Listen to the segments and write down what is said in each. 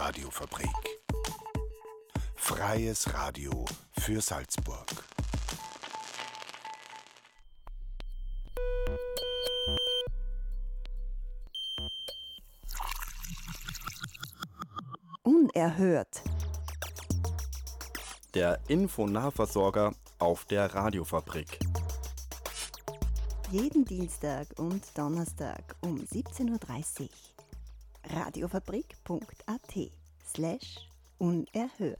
Radiofabrik. Freies Radio für Salzburg. Unerhört. Der Infonahversorger auf der Radiofabrik. Jeden Dienstag und Donnerstag um 17.30 Uhr. Radiofabrik.at slash unerhört.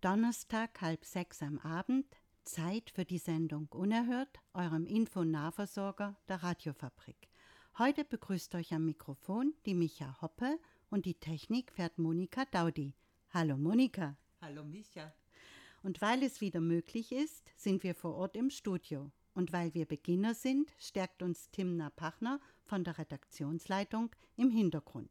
Donnerstag halb sechs am Abend, Zeit für die Sendung Unerhört, eurem Infonahversorger der Radiofabrik. Heute begrüßt euch am Mikrofon die Micha Hoppe und die Technik fährt Monika Daudi. Hallo Monika. Hallo Micha. Und weil es wieder möglich ist, sind wir vor Ort im Studio. Und weil wir Beginner sind, stärkt uns Timna Pachner von der Redaktionsleitung im Hintergrund.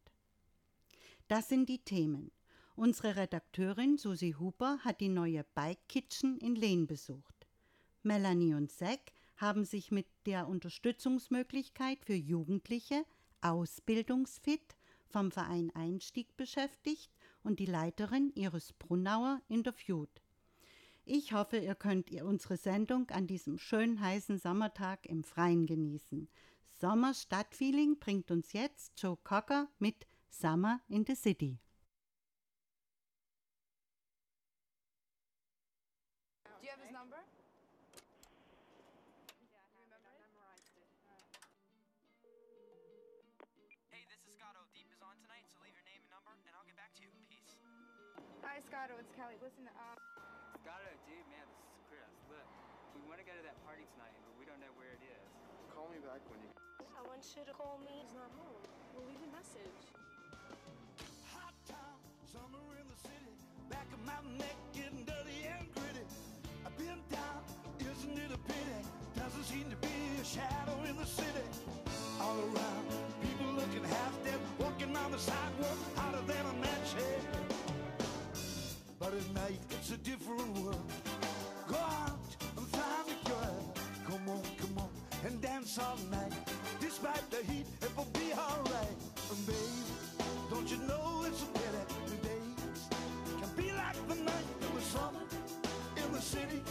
Das sind die Themen. Unsere Redakteurin Susi Huber hat die neue Bike Kitchen in Lehn besucht. Melanie und Zack haben sich mit der Unterstützungsmöglichkeit für Jugendliche Ausbildungsfit vom Verein Einstieg beschäftigt und die Leiterin Iris Brunauer interviewt. Ich hoffe, ihr könnt ihr unsere Sendung an diesem schönen heißen Sommertag im Freien genießen. Sommerstadtfeeling bringt uns jetzt Joe Cocker mit Summer in the City. Do you have his number? Hey, this is Scotto. Deep is on tonight, so leave your name and number, and I'll get back to you. Peace. Hi, Scotto. It's Kelly. Listen, um, Skylar, dude, man, this is Chris. Look, we want to go to that party tonight, but we don't know where it is. Call me back when you. I want you to call me. He's not home. We'll leave a message. Hot town, summer in the city. Back of my neck getting dirty and gritty. I've been down, isn't it a pity? Doesn't seem to be a shadow in the city. All around, people looking half dead, walking on the sidewalk, hotter than a match head. But at night, it's a different world. Go out and find a girl. Come on, come on, and dance all night. Despite the heat, it will be alright. And baby, don't you know it's a pity the days can be like the night in the summer, in the city,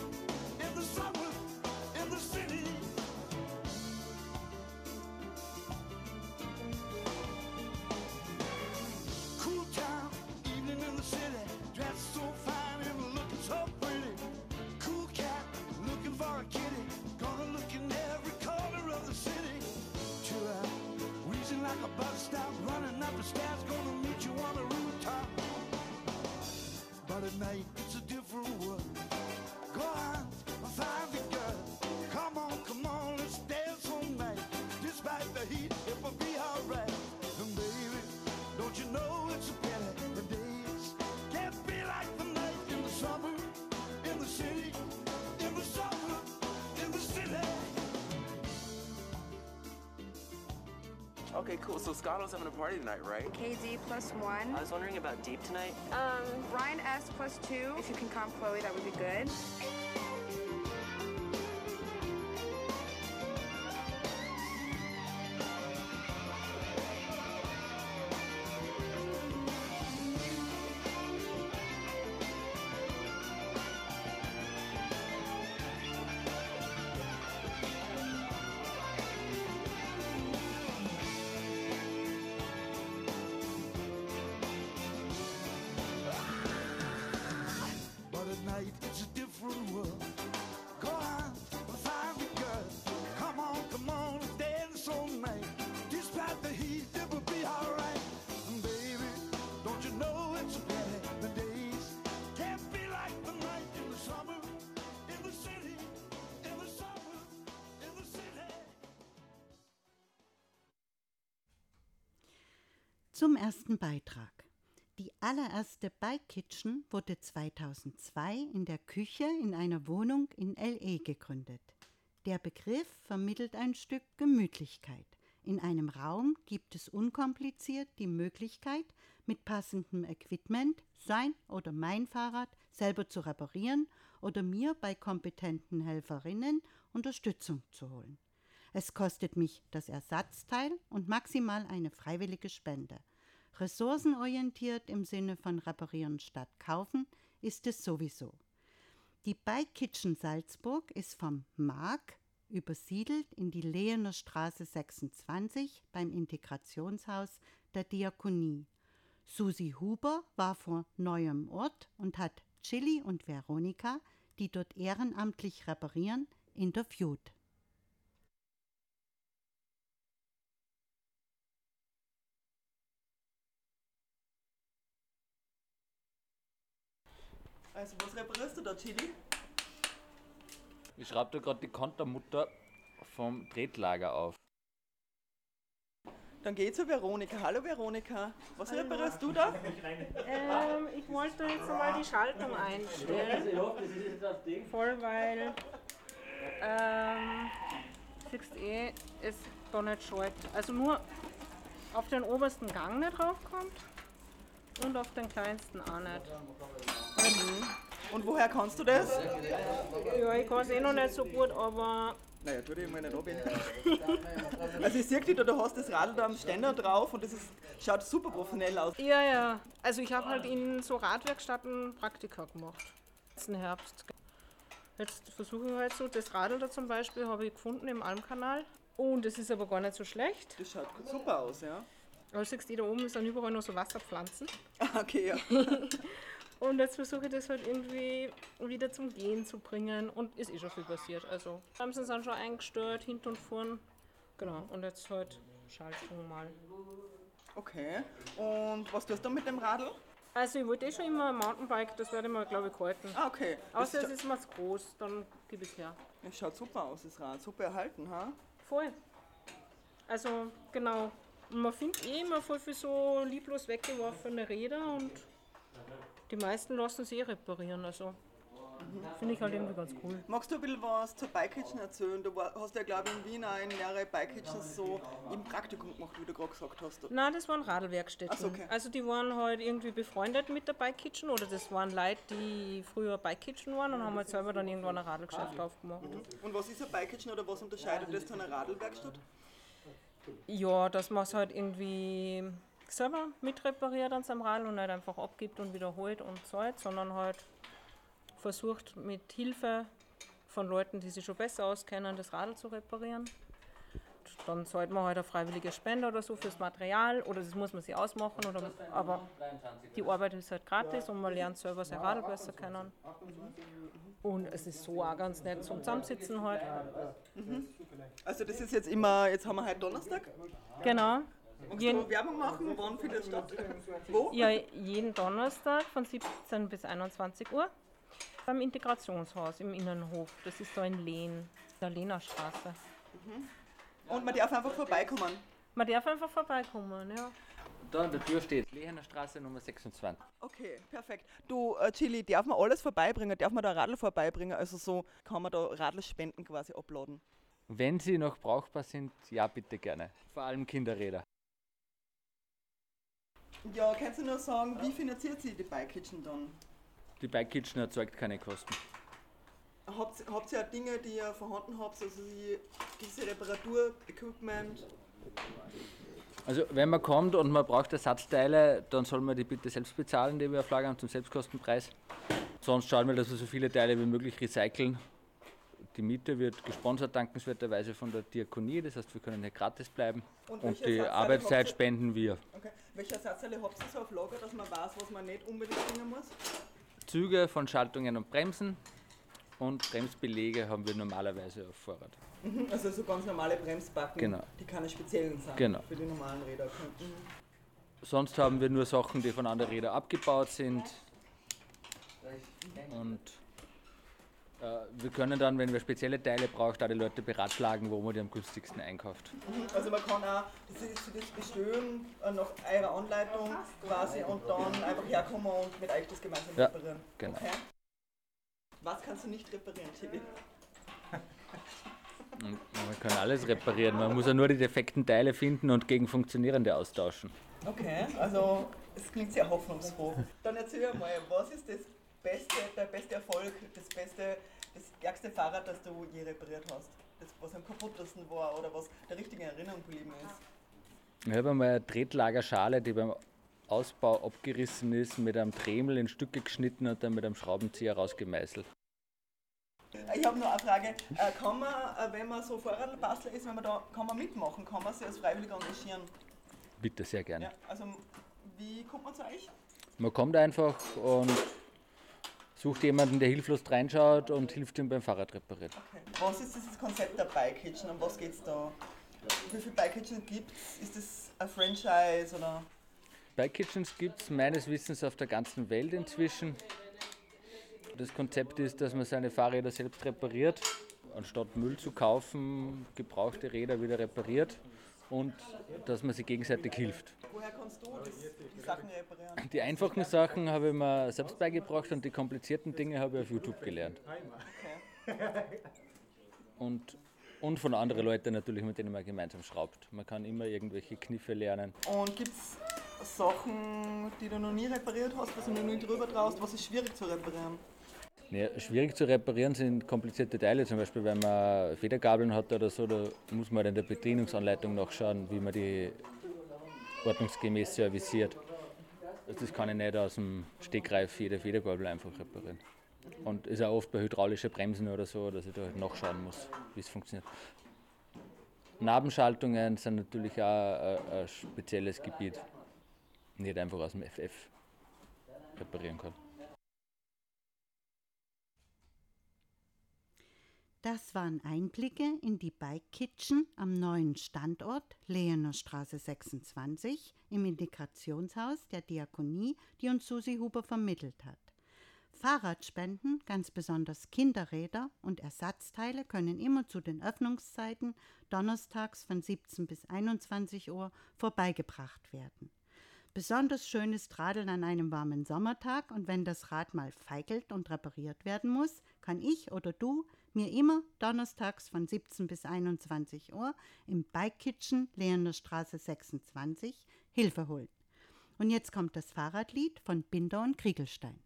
Okay, cool. So Scotto's having a party tonight, right? KD plus one. I was wondering about Deep tonight. Um, Ryan S plus two. If you can comp Chloe, that would be good. Zum ersten Beitrag. Die allererste Bike Kitchen wurde 2002 in der Küche in einer Wohnung in LE gegründet. Der Begriff vermittelt ein Stück Gemütlichkeit. In einem Raum gibt es unkompliziert die Möglichkeit, mit passendem Equipment sein oder mein Fahrrad selber zu reparieren oder mir bei kompetenten Helferinnen Unterstützung zu holen. Es kostet mich das Ersatzteil und maximal eine freiwillige Spende. Ressourcenorientiert im Sinne von reparieren statt kaufen ist es sowieso. Die Bike Kitchen Salzburg ist vom Mark übersiedelt in die Lehener Straße 26 beim Integrationshaus der Diakonie. Susi Huber war vor neuem Ort und hat Chili und Veronika, die dort ehrenamtlich reparieren, interviewt. Also, was reparierst du da, Chili? Ich schraube da gerade die Kontermutter vom Tretlager auf. Dann geh zu Veronika. Hallo Veronika. Was reparierst du da? Ähm, ich wollte jetzt mal die Schaltung einstellen. Voll, weil ähm, siehst eh, es da nicht schalt. Also nur auf den obersten Gang nicht draufkommt und auf den kleinsten auch nicht. Und woher kannst du das? Ja, ich kann es eh noch nicht so gut, aber Naja, tu dich mal nicht ab. Also ich sehe dich da, du hast das Radl da am Ständer drauf und das ist, schaut super professionell aus. ja, ja. Also ich habe halt in so Radwerkstätten Praktika gemacht. Letzten Herbst. Jetzt versuche ich halt so, das Radl da zum Beispiel habe ich gefunden im Almkanal. Und es ist aber gar nicht so schlecht. Das schaut super aus, ja. Aber siehst du, da oben sind überall noch so Wasserpflanzen. Okay, ja. Und jetzt versuche ich das halt irgendwie wieder zum Gehen zu bringen. Und ist eh schon viel passiert. Also Bremsen sind schon eingestellt, hinten und vorn. Genau. Und jetzt halt Schaltung mal. Okay. Und was tust du mit dem Radl? Also ich wollte eh schon immer ein Mountainbike, das werde ich mir glaube ich halten. Ah, okay. Außer es ist mir zu groß, dann gebe ich es her. Das schaut super aus, das Rad. Super erhalten, ha? Voll. Also genau. Und man findet eh immer voll viel so lieblos weggeworfene Räder und die meisten lassen sie eh reparieren. Also finde ich halt irgendwie ganz cool. Magst du ein bisschen was zur Bike Kitchen erzählen? Du hast ja, glaube ich, in Wien auch in mehrere Bike Kitchens so im Praktikum gemacht, wie du gerade gesagt hast. Nein, das waren Radlwerkstätten. So, okay. Also die waren halt irgendwie befreundet mit der Bike Kitchen oder das waren Leute, die früher Bike Kitchen waren und haben halt selber dann irgendwann ein Radlgeschäft aufgemacht. Und was ist ein Bike Kitchen oder was unterscheidet das von einer Radlwerkstatt? Ja, dass man es halt irgendwie selber mitrepariert an seinem Radl und nicht einfach abgibt und wiederholt und zahlt, sondern halt versucht mit Hilfe von Leuten, die sich schon besser auskennen, das Radl zu reparieren. Dann zahlt man halt eine freiwillige Spende oder so fürs Material oder das muss man sich ausmachen, oder, aber die Arbeit ist halt gratis und man lernt selber sein Radl besser kennen. Und es ist so auch ganz nett zum Zusammensitzen halt. Also das ist jetzt immer, jetzt haben wir heute Donnerstag. Genau. Magst Jeden- du Werbung machen? Wann findet es statt? Wo? Ja, jeden Donnerstag von 17 bis 21 Uhr beim Integrationshaus im Innenhof. Das ist da in Lehn, in der Lehner Straße. Und man darf einfach vorbeikommen. Man darf einfach vorbeikommen, ja. Da an der Tür steht Lehener Straße Nummer 26. Okay, perfekt. Du, äh, Chili, darf man alles vorbeibringen? Darf man da Radl vorbeibringen? Also so kann man da Radlspenden quasi uploaden. Wenn sie noch brauchbar sind, ja bitte gerne. Vor allem Kinderräder. Ja, kannst du nur sagen, wie finanziert sie die Bike Kitchen dann? Die Bike Kitchen erzeugt keine Kosten. Habt, habt ihr auch Dinge, die ihr vorhanden habt, also die, diese Reparatur, Equipment? Also wenn man kommt und man braucht Ersatzteile, dann soll man die bitte selbst bezahlen, die wir auflagern zum Selbstkostenpreis. Sonst schauen wir, dass wir so viele Teile wie möglich recyceln. Die Miete wird gesponsert dankenswerterweise von der Diakonie, das heißt wir können hier gratis bleiben. Und Und, die Arbeitszeit spenden wir. Welche Ersatzteile habt ihr so auf Lager, dass man weiß, was man nicht unbedingt bringen muss? Züge von Schaltungen und Bremsen und Bremsbelege haben wir normalerweise auf Vorrat. Mhm, Also so ganz normale Bremsbacken, Genau. die keine speziellen sind Genau. für die normalen Räder. Mhm. Sonst haben wir nur Sachen, die von anderen Rädern abgebaut sind. Und wir können dann, wenn wir spezielle Teile brauchen, auch die Leute beratschlagen, wo man die am günstigsten einkauft. Also man kann auch für das Bestellen äh, nach eurer Anleitung quasi und dann einfach herkommen und mit euch das gemeinsam Ja, reparieren. genau. Okay. Was kannst du nicht reparieren? Und man kann alles reparieren. Man muss ja nur die defekten Teile finden und gegen funktionierende austauschen. Okay, also es klingt sehr hoffnungsfroh. Dann erzähl mal, was ist das beste, der beste Erfolg, das beste, das ärgste Fahrrad, das du je repariert hast? Das, was am kaputtesten war oder was der richtigen Erinnerung geblieben ist? Ich habe einmal eine Tretlagerschale, die beim Ausbau abgerissen ist, mit einem Dremel in Stücke geschnitten und dann mit einem Schraubenzieher rausgemeißelt. Ich habe noch eine Frage. Äh, Kann man, äh, wenn man so Fahrradbastler ist, wenn man da, kann man mitmachen? Kann man sich als Freiwilliger engagieren? Bitte sehr gerne. Ja, also wie kommt man zu euch? Man kommt einfach und sucht jemanden, der hilflos reinschaut und hilft ihm beim Fahrrad reparieren. Okay. Was ist dieses Konzept der Bike Kitchen? Um was geht es da? Wie viele Bike Kitchen gibt es? Ist das ein Franchise oder? Bike Kitchens gibt es meines Wissens auf der ganzen Welt inzwischen. Das Konzept ist, dass man seine Fahrräder selbst repariert, anstatt Müll zu kaufen, gebrauchte Räder wieder repariert und dass man sich gegenseitig hilft. Woher kannst du die Sachen reparieren? Die einfachen Sachen habe ich mir selbst beigebracht und die komplizierten Dinge habe ich auf YouTube gelernt. Und, und von anderen Leuten natürlich, mit denen man gemeinsam schraubt. Man kann immer irgendwelche Kniffe lernen. Und gibt es Sachen, die du noch nie repariert hast, was du noch nie drüber traust, was ist schwierig zu reparieren? Ja, schwierig zu reparieren sind komplizierte Teile, zum Beispiel wenn man Federgabeln hat oder so, da muss man halt in der Bedienungsanleitung nachschauen, wie man die ordnungsgemäß serviciert. Also Das kann ich nicht aus dem Stegreif jede Federgabel einfach reparieren. Und ist auch oft bei hydraulischen Bremsen oder so, dass ich da halt nachschauen muss, wie es funktioniert. Nabenschaltungen sind natürlich auch ein, ein spezielles Gebiet, nicht einfach aus dem FF reparieren kann. Das waren Einblicke in die Bike Kitchen am neuen Standort Lehener Straße 26 im Integrationshaus der Diakonie, die uns Susi Huber vermittelt hat. Fahrradspenden, ganz besonders Kinderräder und Ersatzteile können immer zu den Öffnungszeiten donnerstags von 17 bis 21 Uhr vorbeigebracht werden. Besonders schön ist Radeln an einem warmen Sommertag und wenn das Rad mal feigelt und repariert werden muss, kann ich oder du mir immer donnerstags von 17 bis 21 Uhr im Bike Kitchen Lehener Straße 26 Hilfe holen. Und jetzt kommt das Fahrradlied von Binder und Kriegelstein.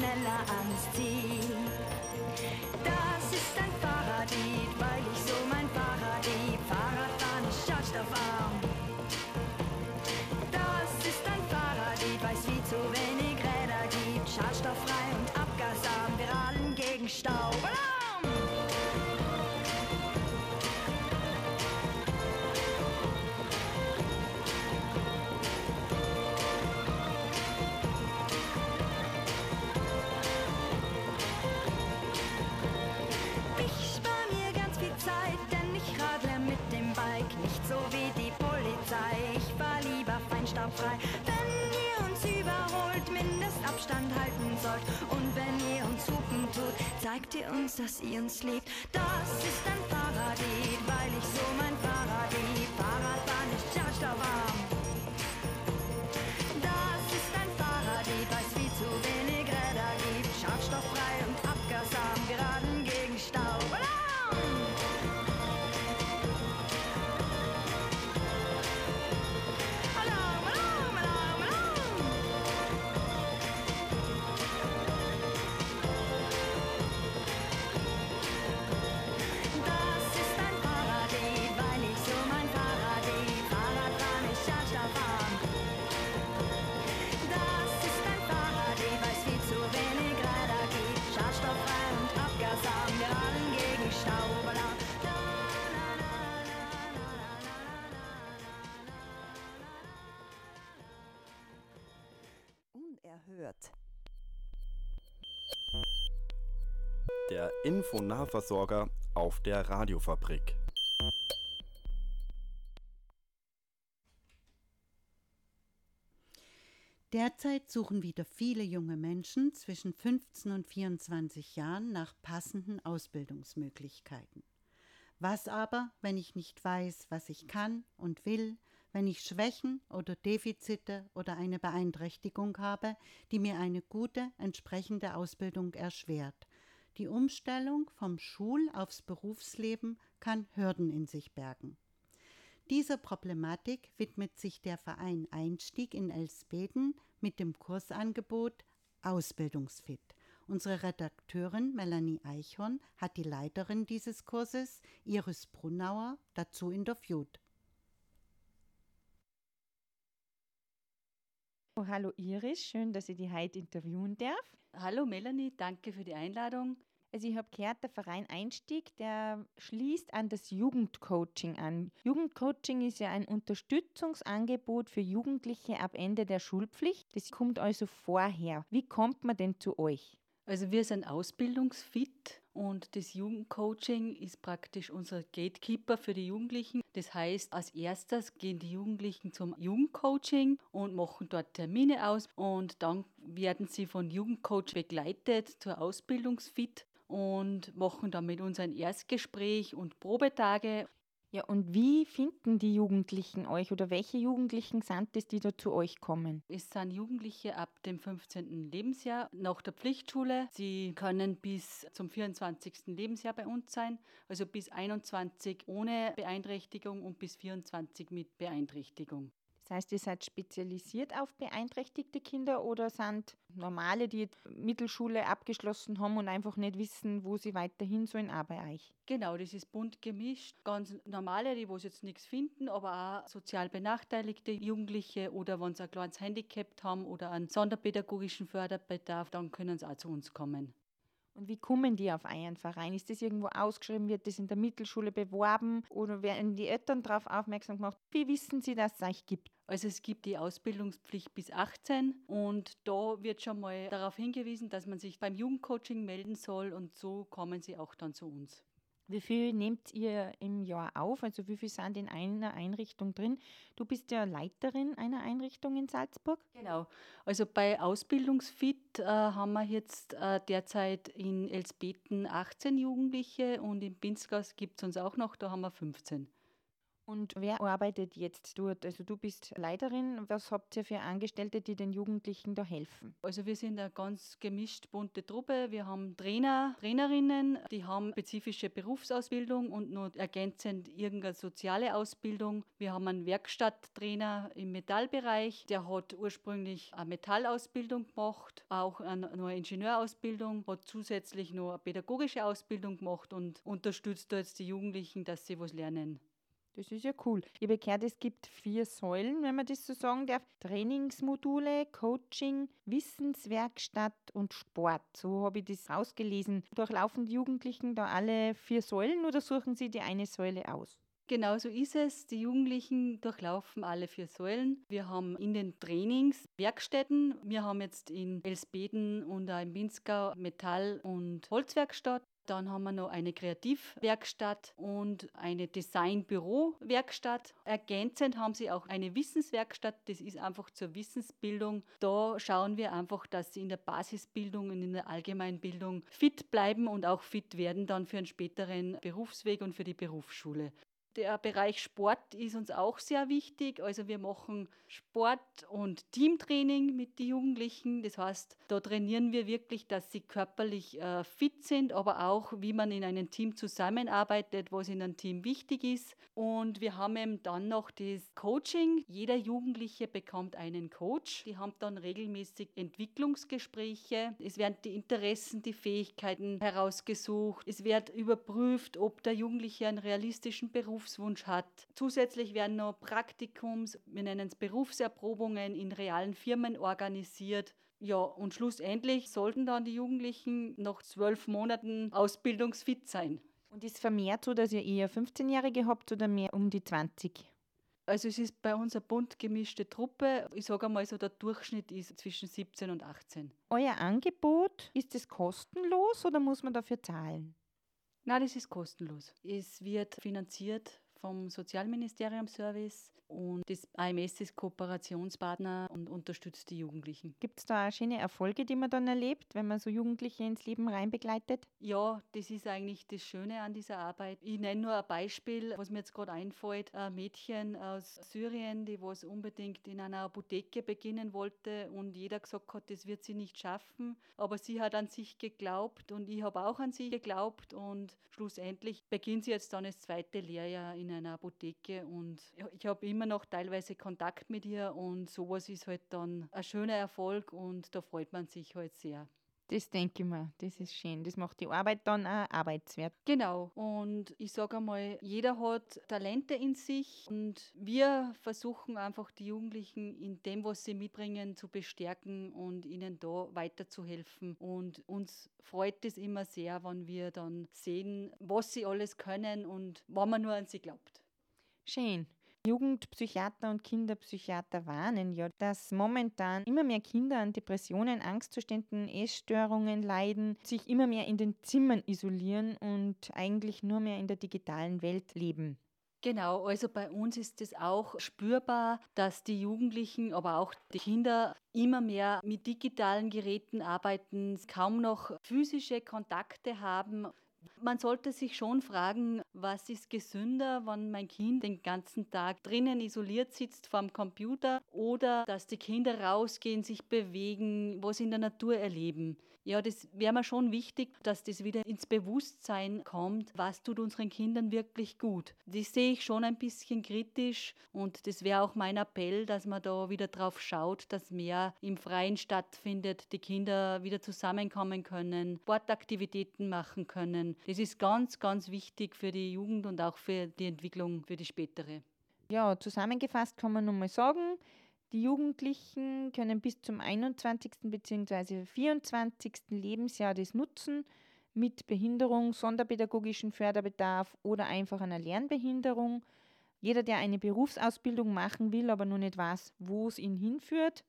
Bringt mich sollt. Und wenn ihr uns hupen tut, zeigt ihr uns, dass ihr uns liebt. Das ist ein Fahrradlied, weil ich so mein Fahrrad lieb. Fahrradfahren ist schadstoffarm. Das Der Infonahversorger auf der Radiofabrik. Derzeit suchen wieder viele junge Menschen zwischen 15 und 24 Jahren nach passenden Ausbildungsmöglichkeiten. Was aber, wenn ich nicht weiß, was ich kann und will, wenn ich Schwächen oder Defizite oder eine Beeinträchtigung habe, die mir eine gute, entsprechende Ausbildung erschwert. Die Umstellung vom Schul- aufs Berufsleben kann Hürden in sich bergen. Dieser Problematik widmet sich der Verein Einstieg in Elsbeden mit dem Kursangebot Ausbildungsfit. Unsere Redakteurin Melanie Eichhorn hat die Leiterin dieses Kurses, Iris Brunauer, dazu interviewt. Oh, hallo Iris, schön, dass ich die heute interviewen darf. Hallo Melanie, danke für die Einladung. Also ich habe gehört, der Verein Einstieg, der schließt an das Jugendcoaching an. Jugendcoaching ist ja ein Unterstützungsangebot für Jugendliche ab Ende der Schulpflicht. Das kommt also vorher. Wie kommt man denn zu euch? Also wir sind ausbildungsfit und das Jugendcoaching ist praktisch unser Gatekeeper für die Jugendlichen. Das heißt, als erstes gehen die Jugendlichen zum Jugendcoaching und machen dort Termine aus und dann werden sie von Jugendcoach begleitet zur Ausbildungsfit und machen dann mit uns ein Erstgespräch und Probetage. Ja, und wie finden die Jugendlichen euch oder welche Jugendlichen sind es, die da zu euch kommen? Es sind Jugendliche ab dem 15. Lebensjahr nach der Pflichtschule. Sie können bis zum 24. Lebensjahr bei uns sein, also bis 21 ohne Beeinträchtigung und bis 24 mit Beeinträchtigung. Das heißt, ihr seid spezialisiert auf beeinträchtigte Kinder oder sind normale, die Mittelschule abgeschlossen haben und einfach nicht wissen, wo sie weiterhin sollen, auch bei euch? Genau, das ist bunt gemischt. Ganz normale, die wo jetzt nichts finden, aber auch sozial benachteiligte Jugendliche oder wenn sie ein kleines Handicap haben oder einen sonderpädagogischen Förderbedarf, dann können sie auch zu uns kommen. Und wie kommen die auf einen Verein? Ist das irgendwo ausgeschrieben? Wird das in der Mittelschule beworben? Oder werden die Eltern darauf aufmerksam gemacht? Wie wissen sie, dass es euch gibt? Also es gibt die Ausbildungspflicht bis 18 und da wird schon mal darauf hingewiesen, dass man sich beim Jugendcoaching melden soll und so kommen sie auch dann zu uns. Wie viel nehmt ihr im Jahr auf? Also wie viel sind in einer Einrichtung drin? Du bist ja Leiterin einer Einrichtung in Salzburg. Genau. Also bei Ausbildungsfit äh, haben wir jetzt äh, derzeit in Elsbeten 18 Jugendliche und in Pinzgau gibt es uns auch noch, da haben wir 15. Und wer arbeitet jetzt dort? Also du bist Leiterin. Was habt ihr für Angestellte, die den Jugendlichen da helfen? Also wir sind eine ganz gemischt bunte Truppe. Wir haben Trainer, Trainerinnen, die haben spezifische Berufsausbildung und nur ergänzend irgendeine soziale Ausbildung. Wir haben einen Werkstatttrainer im Metallbereich, der hat ursprünglich eine Metallausbildung gemacht, auch eine, noch Ingenieurausbildung, hat zusätzlich noch eine pädagogische Ausbildung gemacht und unterstützt jetzt die Jugendlichen, dass sie was lernen. Das ist ja cool. Ich habe gehört, es gibt vier Säulen, wenn man das so sagen darf. Trainingsmodule, Coaching, Wissenswerkstatt und Sport. So habe ich das ausgelesen. Durchlaufen die Jugendlichen da alle vier Säulen oder suchen sie die eine Säule aus? Genau so ist es. Die Jugendlichen durchlaufen alle vier Säulen. Wir haben in den Trainings Werkstätten. Wir haben jetzt in Elsbeden und auch in Pinzgau Metall- und Holzwerkstatt. Dann haben wir noch eine Kreativwerkstatt und eine Designbürowerkstatt. Ergänzend haben sie auch eine Wissenswerkstatt. Das ist einfach zur Wissensbildung. Da schauen wir einfach, dass sie in der Basisbildung und in der Allgemeinbildung fit bleiben und auch fit werden dann für einen späteren Berufsweg und für die Berufsschule. Der Bereich Sport ist uns auch sehr wichtig. Also wir machen Sport und Teamtraining mit den Jugendlichen. Das heißt, da trainieren wir wirklich, dass sie körperlich äh, fit sind, aber auch, wie man in einem Team zusammenarbeitet, was in einem Team wichtig ist. Und wir haben eben dann noch das Coaching. Jeder Jugendliche bekommt einen Coach. Die haben dann regelmäßig Entwicklungsgespräche. Es werden die Interessen, die Fähigkeiten herausgesucht. Es wird überprüft, ob der Jugendliche einen realistischen Beruf Berufswunsch hat. Zusätzlich werden noch Praktikums, wir nennen es Berufserprobungen in realen Firmen organisiert. Ja, und schlussendlich sollten dann die Jugendlichen nach zwölf Monaten ausbildungsfit sein. Und ist vermehrt so, dass ihr eher 15-Jährige habt oder mehr um die 20? Also es ist bei uns eine bunt gemischte Truppe. Ich sage einmal so, der Durchschnitt ist zwischen 17 und 18. Euer Angebot, ist es kostenlos oder muss man dafür zahlen? Nein, das ist kostenlos. Es wird finanziert vom Sozialministerium-Service und das AMS ist Kooperationspartner und unterstützt die Jugendlichen. Gibt es da auch schöne Erfolge, die man dann erlebt, wenn man so Jugendliche ins Leben reinbegleitet? Ja, das ist eigentlich das Schöne an dieser Arbeit. Ich nenne nur ein Beispiel, was mir jetzt gerade einfällt. Ein Mädchen aus Syrien, die was unbedingt in einer Apotheke beginnen wollte und jeder gesagt hat, das wird sie nicht schaffen. Aber sie hat an sich geglaubt und ich habe auch an sie geglaubt und schlussendlich beginnt sie jetzt dann das zweite Lehrjahr in einer Apotheke und ich habe immer noch teilweise Kontakt mit ihr und sowas ist halt dann ein schöner Erfolg und da freut man sich halt sehr. Das denke ich mir, das ist schön. Das macht die Arbeit dann auch arbeitswert. Genau. Und ich sage einmal, jeder hat Talente in sich und wir versuchen einfach die Jugendlichen in dem, was sie mitbringen, zu bestärken und ihnen da weiterzuhelfen. Und uns freut es immer sehr, wenn wir dann sehen, was sie alles können und wann man nur an sie glaubt. Schön. Jugendpsychiater und Kinderpsychiater warnen ja, dass momentan immer mehr Kinder an Depressionen, Angstzuständen, Essstörungen leiden, sich immer mehr in den Zimmern isolieren und eigentlich nur mehr in der digitalen Welt leben. Genau, also bei uns ist es auch spürbar, dass die Jugendlichen, aber auch die Kinder immer mehr mit digitalen Geräten arbeiten, kaum noch physische Kontakte haben. Man sollte sich schon fragen, was ist gesünder, wenn mein Kind den ganzen Tag drinnen isoliert sitzt vorm Computer oder dass die Kinder rausgehen, sich bewegen, was in der Natur erleben. Ja, das wäre mir schon wichtig, dass das wieder ins Bewusstsein kommt, was tut unseren Kindern wirklich gut. Das sehe ich schon ein bisschen kritisch und das wäre auch mein Appell, dass man da wieder drauf schaut, dass mehr im Freien stattfindet, die Kinder wieder zusammenkommen können, Sportaktivitäten machen können. Das ist ganz, ganz wichtig für die Jugend und auch für die Entwicklung für die spätere. Ja, zusammengefasst kann man nochmal sagen, die Jugendlichen können bis zum 21. bzw. 24. Lebensjahr das nutzen mit Behinderung, sonderpädagogischen Förderbedarf oder einfach einer Lernbehinderung. Jeder, der eine Berufsausbildung machen will, aber noch nicht weiß, wo es ihn hinführt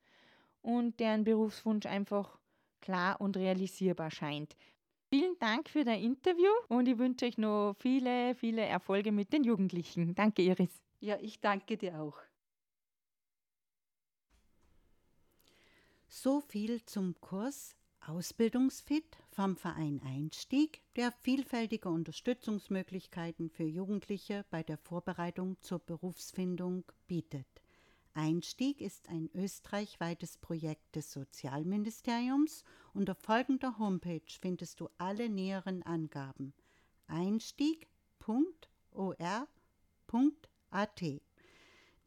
und deren Berufswunsch einfach klar und realisierbar scheint. Vielen Dank für das Interview und ich wünsche euch noch viele, viele Erfolge mit den Jugendlichen. Danke, Iris. Ja, ich danke dir auch. So viel zum Kurs Ausbildungsfit vom Verein Einstieg, der vielfältige Unterstützungsmöglichkeiten für Jugendliche bei der Vorbereitung zur Berufsfindung bietet. Einstieg ist ein österreichweites Projekt des Sozialministeriums. Unter folgender Homepage findest du alle näheren Angaben: einstieg.or.at.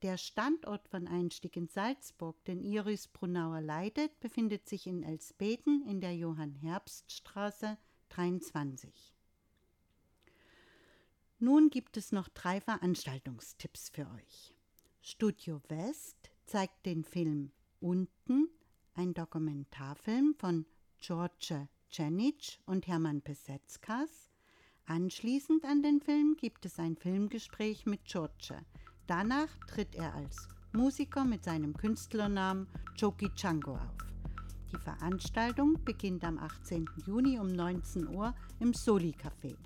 Der Standort von Einstieg in Salzburg, den Iris Brunauer leitet, befindet sich in Elsbeten in der Johann-Herbst-Straße 23. Nun gibt es noch drei Veranstaltungstipps für euch. Studio West zeigt den Film Unten, ein Dokumentarfilm von George Cenic und Hermann Pesetzkas. Anschließend an den Film gibt es ein Filmgespräch mit George. Danach tritt er als Musiker mit seinem Künstlernamen Choki Chango auf. Die Veranstaltung beginnt am 18. Juni um 19 Uhr im Soli Café.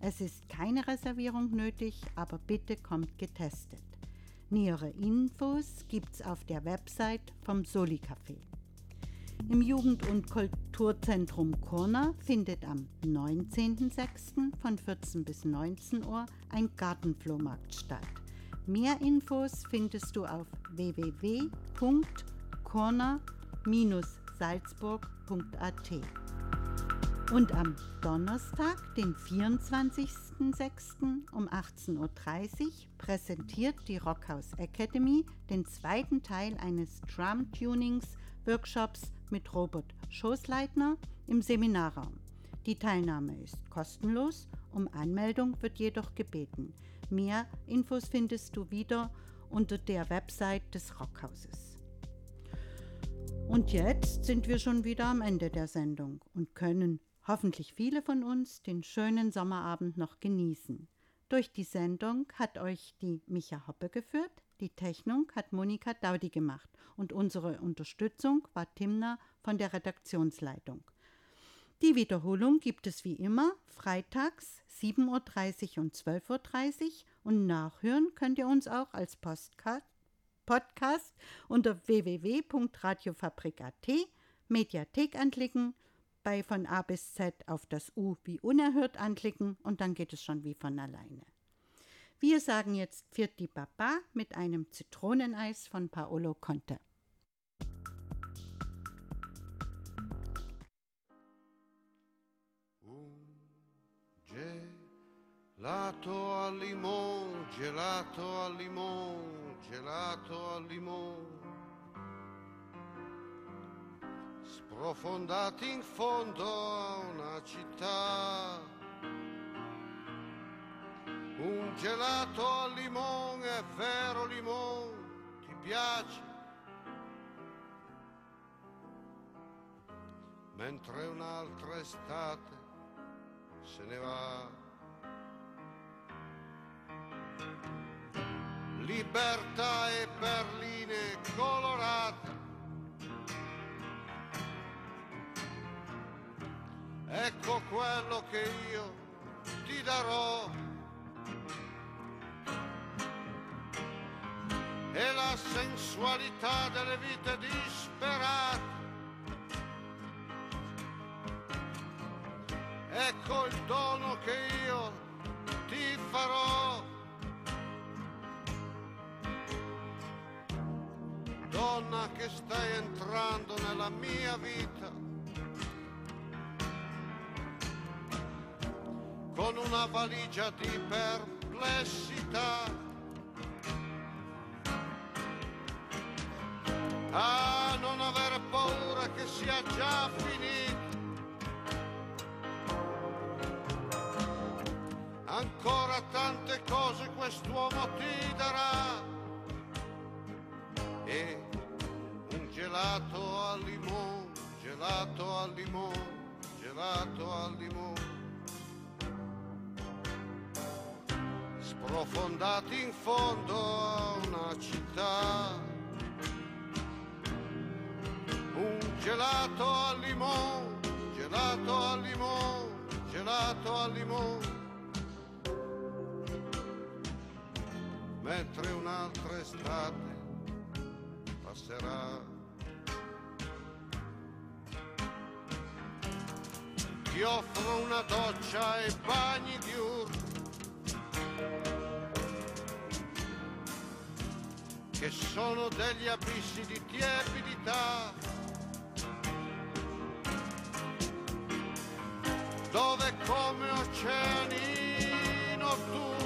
Es ist keine Reservierung nötig, aber bitte kommt getestet. Nähere Infos gibt's auf der Website vom Soli Café. Im Jugend- und Kulturzentrum Kurna findet am 19.06. von 14 bis 19 Uhr ein Gartenflohmarkt statt. Mehr Infos findest du auf www.corner-salzburg.at. Und am Donnerstag, den 24.06. um 18.30 Uhr, präsentiert die Rockhouse Academy den zweiten Teil eines Drum-Tunings-Workshops mit Robert Schoßleitner im Seminarraum. Die Teilnahme ist kostenlos, um Anmeldung wird jedoch gebeten. Mehr Infos findest du wieder unter der Website des Rockhauses. Und jetzt sind wir schon wieder am Ende der Sendung und können hoffentlich viele von uns den schönen Sommerabend noch genießen. Durch die Sendung hat euch die Micha Hoppe geführt, Die Technik hat Monika Daudi gemacht und unsere Unterstützung war Timna von der Redaktionsleitung. Die Wiederholung gibt es wie immer freitags 7.30 Uhr und 12.30 Uhr und nachhören könnt ihr uns auch als Postcard Podcast unter www.radiofabrik.at, Mediathek anklicken, bei von A bis Z auf das U wie unerhört anklicken und dann geht es schon wie von alleine. Wir sagen jetzt Pfirti Baba mit einem Zitroneneis von Paolo Conte. Gelato al limone, gelato al limone, gelato al limone. Sprofondati in fondo a una città. Un gelato al limone, è vero limone, ti piace? Mentre un'altra estate se ne va. Libertà e perline colorate. Ecco quello che io ti darò. E la sensualità delle vite disperate. Ecco il dono che io ti farò. Donna che stai entrando nella mia vita con una valigia di perplessità. Ah, non avere paura che sia già finito. Ancora tante cose quest'uomo ti darà gelato al limone, gelato al limone, gelato al limone. Sprofondati in fondo a una città, un gelato al limone, gelato al limone, gelato al limone. Mentre un'altra estate passerà. Offro una doccia e bagni diurni che sono degli abissi di tiepidità. Dove come oceani notturni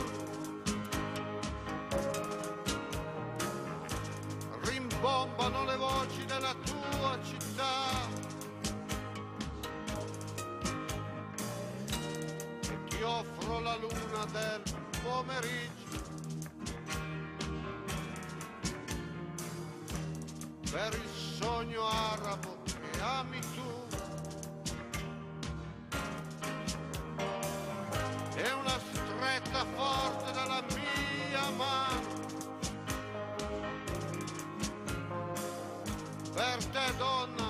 del pomeriggio. Per il sogno arabo che ami tu. E una stretta forte della mia mano. per te donna